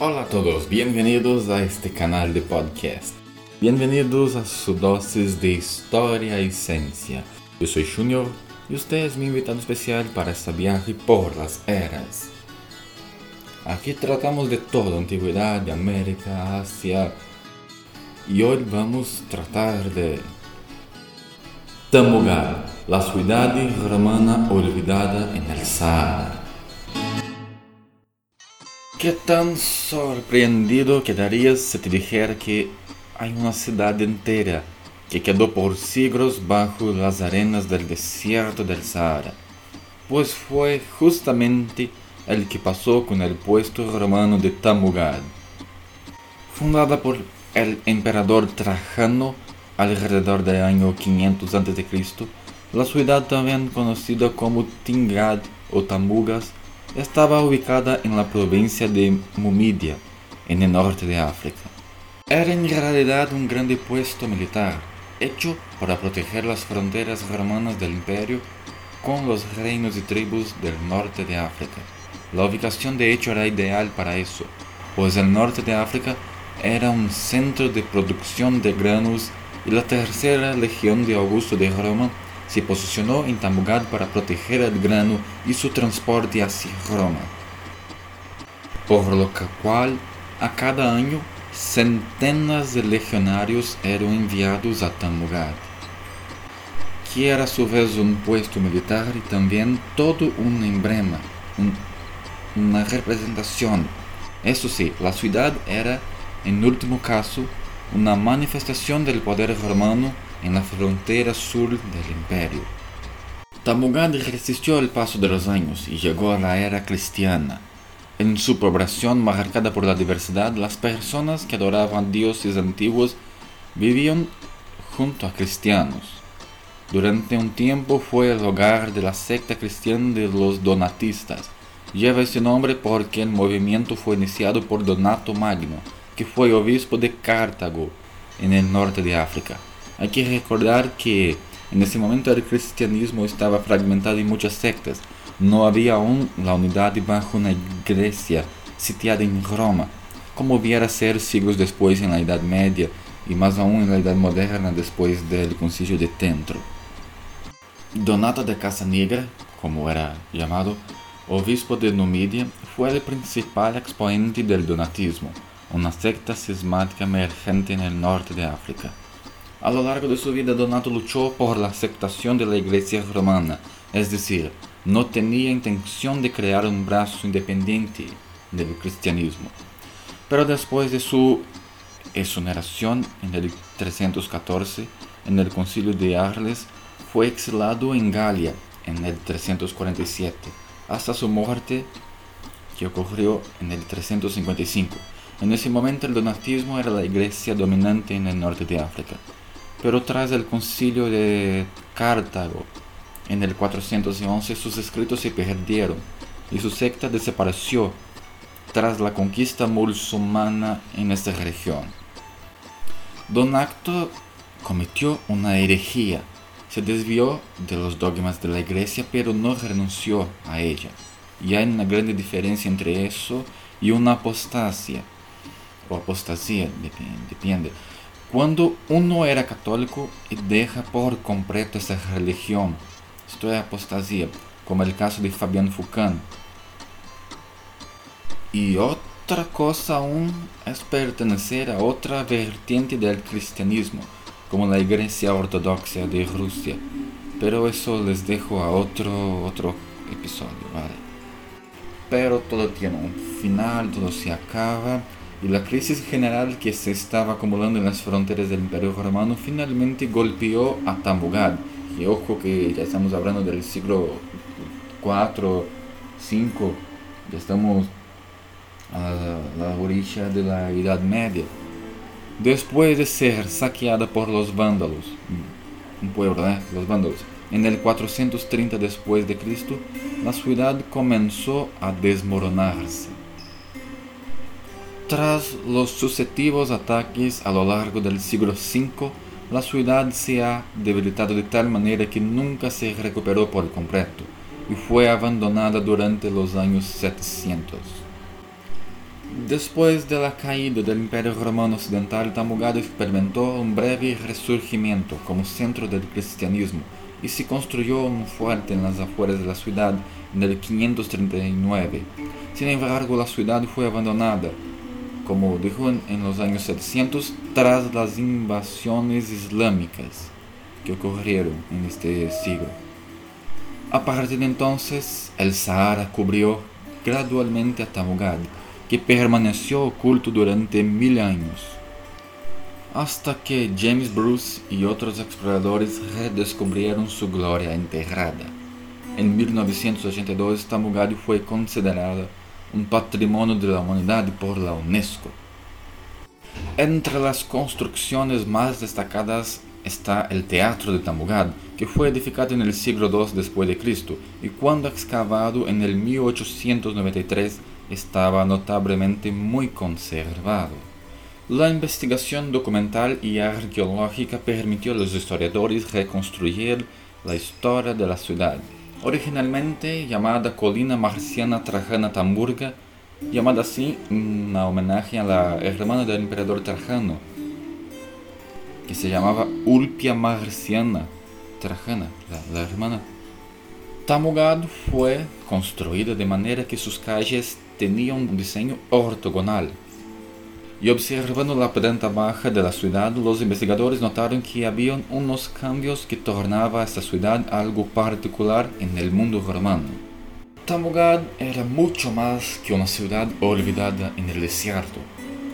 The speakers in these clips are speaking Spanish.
Hola a todos, bienvenidos a este canal de podcast. Bienvenidos a su dosis de historia y ciencia. Yo soy Junior y usted es mi invitado especial para este viaje por las eras. Aquí tratamos de todo, antigüedad, de América, Asia. Y hoy vamos a tratar de Tamugad, la ciudad romana olvidada en el Sahara. ¿Qué tan sorprendido quedarías si te dijera que hay una ciudad entera que quedó por siglos bajo las arenas del desierto del Sahara? Pues fue justamente el que pasó con el puesto romano de Tamugad. Fundada por el emperador Trajano alrededor del año 500 a.C., la ciudad también conocida como Tingad o Tamugas estaba ubicada en la provincia de Mumidia, en el norte de África. Era en realidad un grande puesto militar, hecho para proteger las fronteras romanas del imperio con los reinos y tribus del norte de África. La ubicación de hecho era ideal para eso, pues el norte de África era un centro de producción de granos y la tercera legión de Augusto de Roma se posicionó en Tamugad para proteger el grano y su transporte hacia Roma, por lo cual a cada año centenas de legionarios eran enviados a Tamugad, que era a su vez un puesto militar y también todo un emblema, un, una representación. Eso sí, la ciudad era, en último caso, una manifestación del poder romano en la frontera sur del imperio. Tamugad resistió el paso de los años y llegó a la era cristiana. En su población marcada por la diversidad, las personas que adoraban dioses antiguos vivían junto a cristianos. Durante un tiempo fue el hogar de la secta cristiana de los donatistas. Lleva ese nombre porque el movimiento fue iniciado por Donato Magno, que fue obispo de Cartago, en el norte de África. Hay que recordar que en ese momento el cristianismo estaba fragmentado en muchas sectas. No había aún la unidad bajo una iglesia sitiada en Roma, como viera ser siglos después en la Edad Media y más aún en la Edad Moderna después del concilio de Tentro. Donato de Casa Negra, como era llamado, obispo de Numidia, fue el principal exponente del donatismo, una secta cismática emergente en el norte de África. A lo largo de su vida Donato luchó por la aceptación de la Iglesia romana, es decir, no tenía intención de crear un brazo independiente del cristianismo. Pero después de su exoneración en el 314, en el concilio de Arles, fue exilado en Galia en el 347, hasta su muerte que ocurrió en el 355. En ese momento el donatismo era la iglesia dominante en el norte de África pero tras el concilio de Cartago en el 411 sus escritos se perdieron y su secta desapareció tras la conquista musulmana en esta región. Don Acto cometió una herejía, se desvió de los dogmas de la iglesia pero no renunció a ella. Y hay una gran diferencia entre eso y una apostasia, o apostasía, depende cuando uno era católico y deja por completo esa religión, esto es apostasía, como el caso de Fabián Foucault. Y otra cosa aún es pertenecer a otra vertiente del cristianismo, como la Iglesia Ortodoxa de Rusia. Pero eso les dejo a otro, otro episodio, ¿vale? Pero todo tiene un final, todo se acaba y la crisis general que se estaba acumulando en las fronteras del Imperio Romano finalmente golpeó a Tamugad. Y ojo que ya estamos hablando del siglo IV, V, ya estamos a la orilla de la Edad Media. Después de ser saqueada por los vándalos, un pueblo, ¿eh? los vándalos, en el 430 después de Cristo, la ciudad comenzó a desmoronarse. Tras los sucesivos ataques a lo largo del siglo V, la ciudad se ha debilitado de tal manera que nunca se recuperó por completo y fue abandonada durante los años 700. Después de la caída del Imperio Romano Occidental, Tamugad experimentó un breve resurgimiento como centro del cristianismo y se construyó un fuerte en las afueras de la ciudad en el 539. Sin embargo, la ciudad fue abandonada, como dijo en los años 700, tras las invasiones islámicas que ocurrieron en este siglo. A partir de entonces, el Sahara cubrió gradualmente a Tamugad, que permaneció oculto durante mil años, hasta que James Bruce y otros exploradores redescubrieron su gloria enterrada. En 1982, Tamugad fue considerada un patrimonio de la humanidad por la UNESCO. Entre las construcciones más destacadas está el Teatro de Tamugad, que fue edificado en el siglo II después de Cristo y cuando excavado en el 1893 estaba notablemente muy conservado. La investigación documental y arqueológica permitió a los historiadores reconstruir la historia de la ciudad, originalmente llamada Colina Marciana Trajana Tamburga, llamada así en homenaje a la hermana del emperador Trajano, que se llamaba Ulpia Marciana Trajana, la, hermana. Tamugad fue construida de manera que sus calles tenían un diseño ortogonal. Y observando la planta baja de la ciudad, los investigadores notaron que había unos cambios que tornaban a esta ciudad algo particular en el mundo romano. Tamugad era mucho más que una ciudad olvidada en el desierto.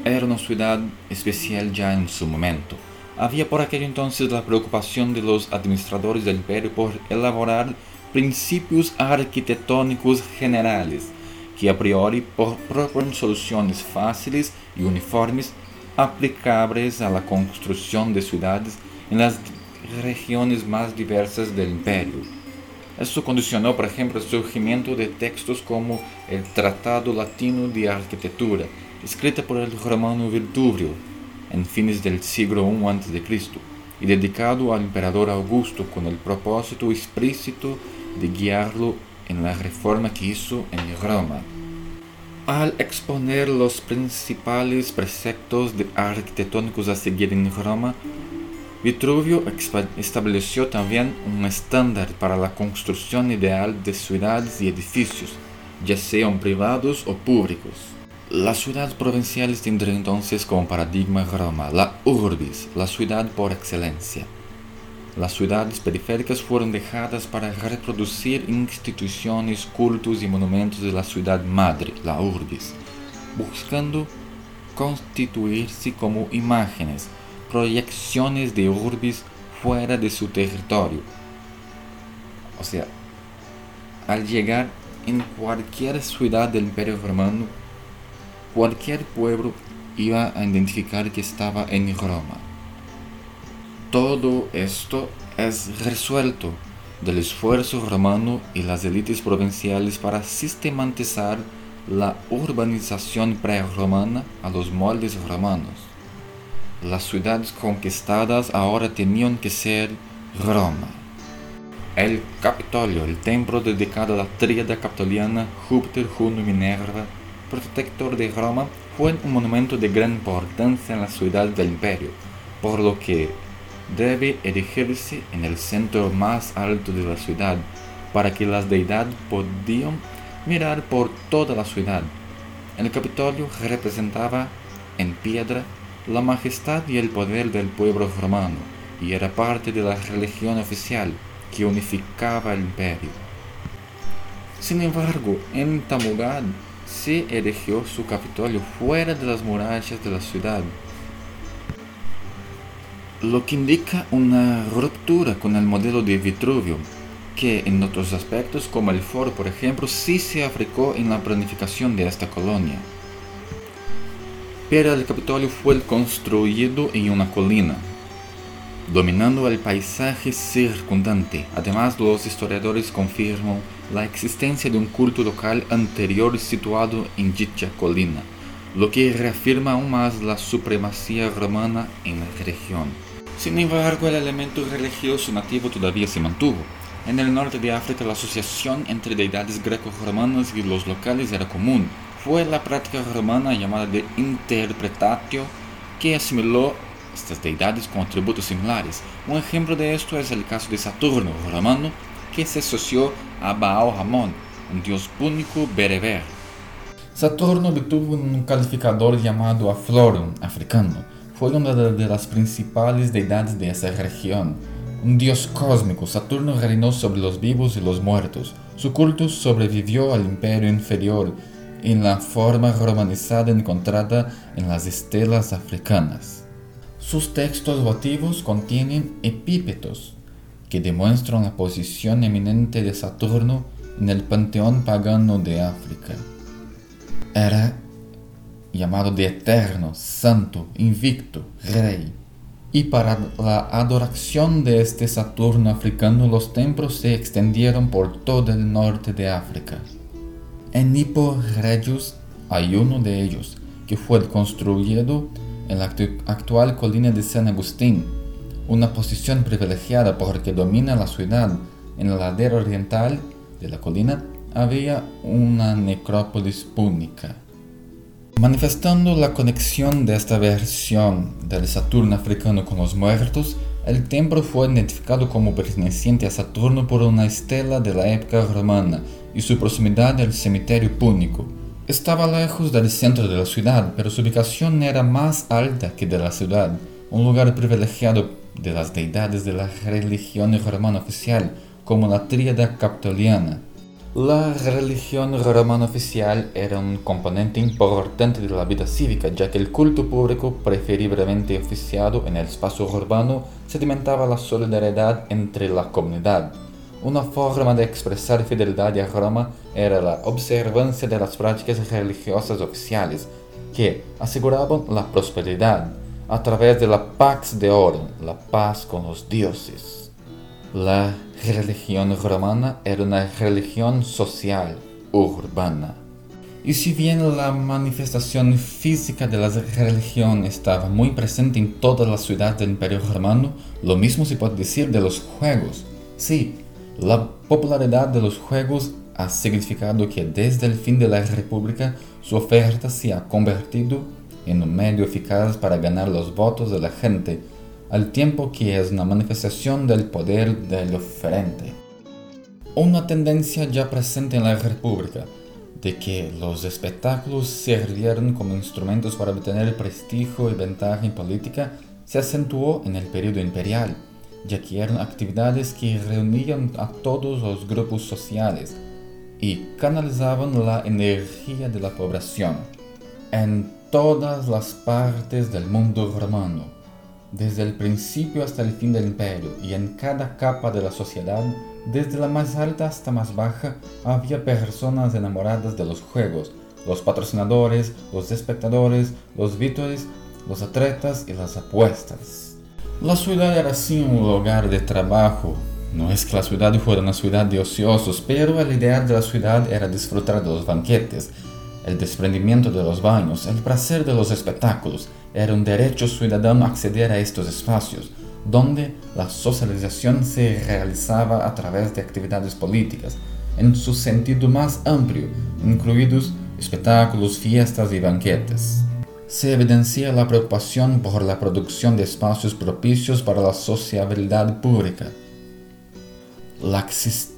Era una ciudad especial ya en su momento. Había por aquel entonces la preocupación de los administradores del imperio por elaborar principios arquitectónicos generales que a priori proponen soluciones fáciles y uniformes aplicables a la construcción de ciudades en las regiones más diversas del imperio. Esto condicionó, por ejemplo, el surgimiento de textos como el Tratado Latino de Arquitectura, escrito por el romano Virtuvio en fines del siglo I a.C. y dedicado al emperador Augusto con el propósito explícito de guiarlo en la reforma que hizo en Roma. Al exponer los principales preceptos arquitectónicos a seguir en Roma, Vitruvio estableció también un estándar para la construcción ideal de ciudades y edificios, ya sean privados o públicos. Las ciudades provinciales tendrían entonces como paradigma Roma, la urbis, la ciudad por excelencia. Las ciudades periféricas fueron dejadas para reproducir instituciones, cultos y monumentos de la ciudad madre, la urbis, buscando constituirse como imágenes, proyecciones de urbis fuera de su territorio. O sea, al llegar en cualquier ciudad del Imperio Romano, cualquier pueblo iba a identificar que estaba en Roma. Todo esto es resuelto del esfuerzo romano y las élites provinciales para sistematizar la urbanización prerromana a los moldes romanos. Las ciudades conquistadas ahora tenían que ser Roma. El Capitolio, el templo dedicado a la tríada capitoliana Júpiter, Juno y Minerva, protector de Roma, fue un monumento de gran importancia en la ciudad del imperio, por lo que debe erigirse en el centro más alto de la ciudad para que las deidades podían mirar por toda la ciudad. El Capitolio representaba en piedra la majestad y el poder del pueblo romano y era parte de la religión oficial que unificaba el imperio. Sin embargo, en Tamugad se erigió su Capitolio fuera de las murallas de la ciudad lo que indica una ruptura con el modelo de Vitruvio, que en otros aspectos, como el foro por ejemplo, sí se aplicó en la planificación de esta colonia. Pero el Capitolio fue construido en una colina, dominando el paisaje circundante. Además, los historiadores confirman la existencia de un culto local anterior situado en dicha colina, lo que reafirma aún más la supremacía romana en la región. Sin embargo, el elemento religioso nativo todavía se mantuvo. En el norte de África la asociación entre deidades greco-romanas y los locales era común. fue la práctica romana llamada de interpretatio que asimiló estas deidades con atributos similares. Un ejemplo de esto es el caso de Saturno romano, que se asoció a Baal Hamon, un dios púnico bereber. Saturno obtuvo un calificador llamado Aflorum, africano. Fue una de las principales deidades de esa región. Un dios cósmico, Saturno reinó sobre los vivos y los muertos. Su culto sobrevivió al imperio inferior en la forma romanizada encontrada en las estelas africanas. Sus textos votivos contienen epípetos que demuestran la posición eminente de Saturno en el panteón pagano de África. Era llamado de eterno, santo, invicto, rey. Y para la adoración de este Saturno africano los templos se extendieron por todo el norte de África. En Hippo Regius hay uno de ellos, que fue construido en la actual colina de San Agustín, una posición privilegiada porque domina la ciudad. En la ladera oriental de la colina había una necrópolis púnica. Manifestando la conexión de esta versión del Saturno africano con los muertos, el templo fue identificado como perteneciente a Saturno por una estela de la época romana y su proximidad al cementerio púnico. Estaba lejos del centro de la ciudad, pero su ubicación era más alta que de la ciudad, un lugar privilegiado de las deidades de la religión romana oficial, como la tríada capitoliana. La religión romana oficial era un componente importante de la vida cívica, ya que el culto público, preferiblemente oficiado en el espacio urbano, sedimentaba la solidaridad entre la comunidad. Una forma de expresar fidelidad a Roma era la observancia de las prácticas religiosas oficiales, que aseguraban la prosperidad a través de la Pax de Oro, la paz con los dioses. La religión romana era una religión social, urbana. Y si bien la manifestación física de la religión estaba muy presente en toda la ciudad del Imperio Romano, lo mismo se puede decir de los juegos. Sí, la popularidad de los juegos ha significado que desde el fin de la República su oferta se ha convertido en un medio eficaz para ganar los votos de la gente, al tiempo que es una manifestación del poder del oferente. Una tendencia ya presente en la República, de que los espectáculos sirvieron como instrumentos para obtener prestigio y ventaja en política, se acentuó en el periodo imperial ya que eran actividades que reunían a todos los grupos sociales y canalizaban la energía de la población en todas las partes del mundo romano, desde el principio hasta el fin del imperio y en cada capa de la sociedad, desde la más alta hasta más baja, había personas enamoradas de los juegos, los patrocinadores, los espectadores, los vítores, los atletas y las apuestas. La ciudad era así un lugar de trabajo. No es que la ciudad fuera una ciudad de ociosos, pero el ideal de la ciudad era disfrutar de los banquetes, el desprendimiento de los baños, el placer de los espectáculos. Era un derecho ciudadano acceder a estos espacios, donde la socialización se realizaba a través de actividades políticas, en su sentido más amplio, incluidos espectáculos, fiestas y banquetes se evidencia la preocupación por la producción de espacios propicios para la sociabilidad pública. La existencia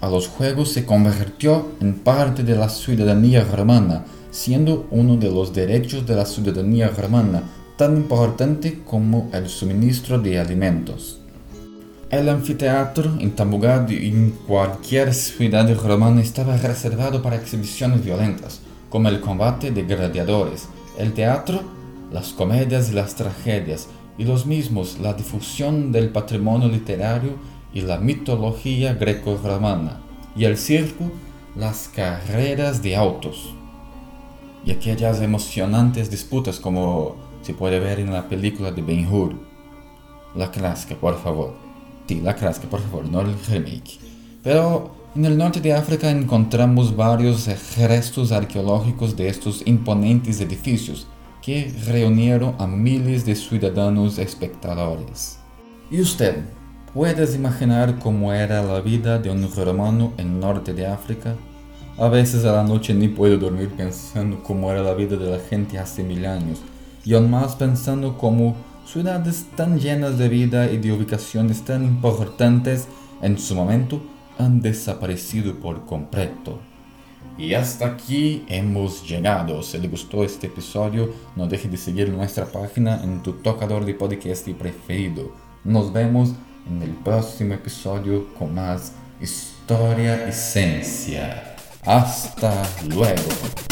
a los juegos se convirtió en parte de la ciudadanía romana, siendo uno de los derechos de la ciudadanía romana tan importante como el suministro de alimentos. El anfiteatro en Tamugad y en cualquier ciudad romana estaba reservado para exhibiciones violentas, como el combate de gladiadores, el teatro, las comedias y las tragedias, y los mismos la difusión del patrimonio literario y la mitología greco-romana, y el circo, las carreras de autos, y aquellas emocionantes disputas como se puede ver en la película de Ben Hur. La clásica, por favor. Sí, la clásica, por favor, no el remake. Pero en el norte de África encontramos varios restos arqueológicos de estos imponentes edificios que reunieron a miles de ciudadanos espectadores. ¿Y usted? ¿Puedes imaginar cómo era la vida de un romano en norte de África? A veces a la noche ni puedo dormir pensando cómo era la vida de la gente hace mil años, y aún más pensando cómo ciudades tan llenas de vida y de ubicaciones tan importantes en su momento han desaparecido por completo. Y hasta aquí hemos llegado. Si le gustó este episodio, no deje de seguir nuestra página en tu tocador de podcast preferido. Nos vemos en el próximo episodio con más historia y ciencia. Hasta luego.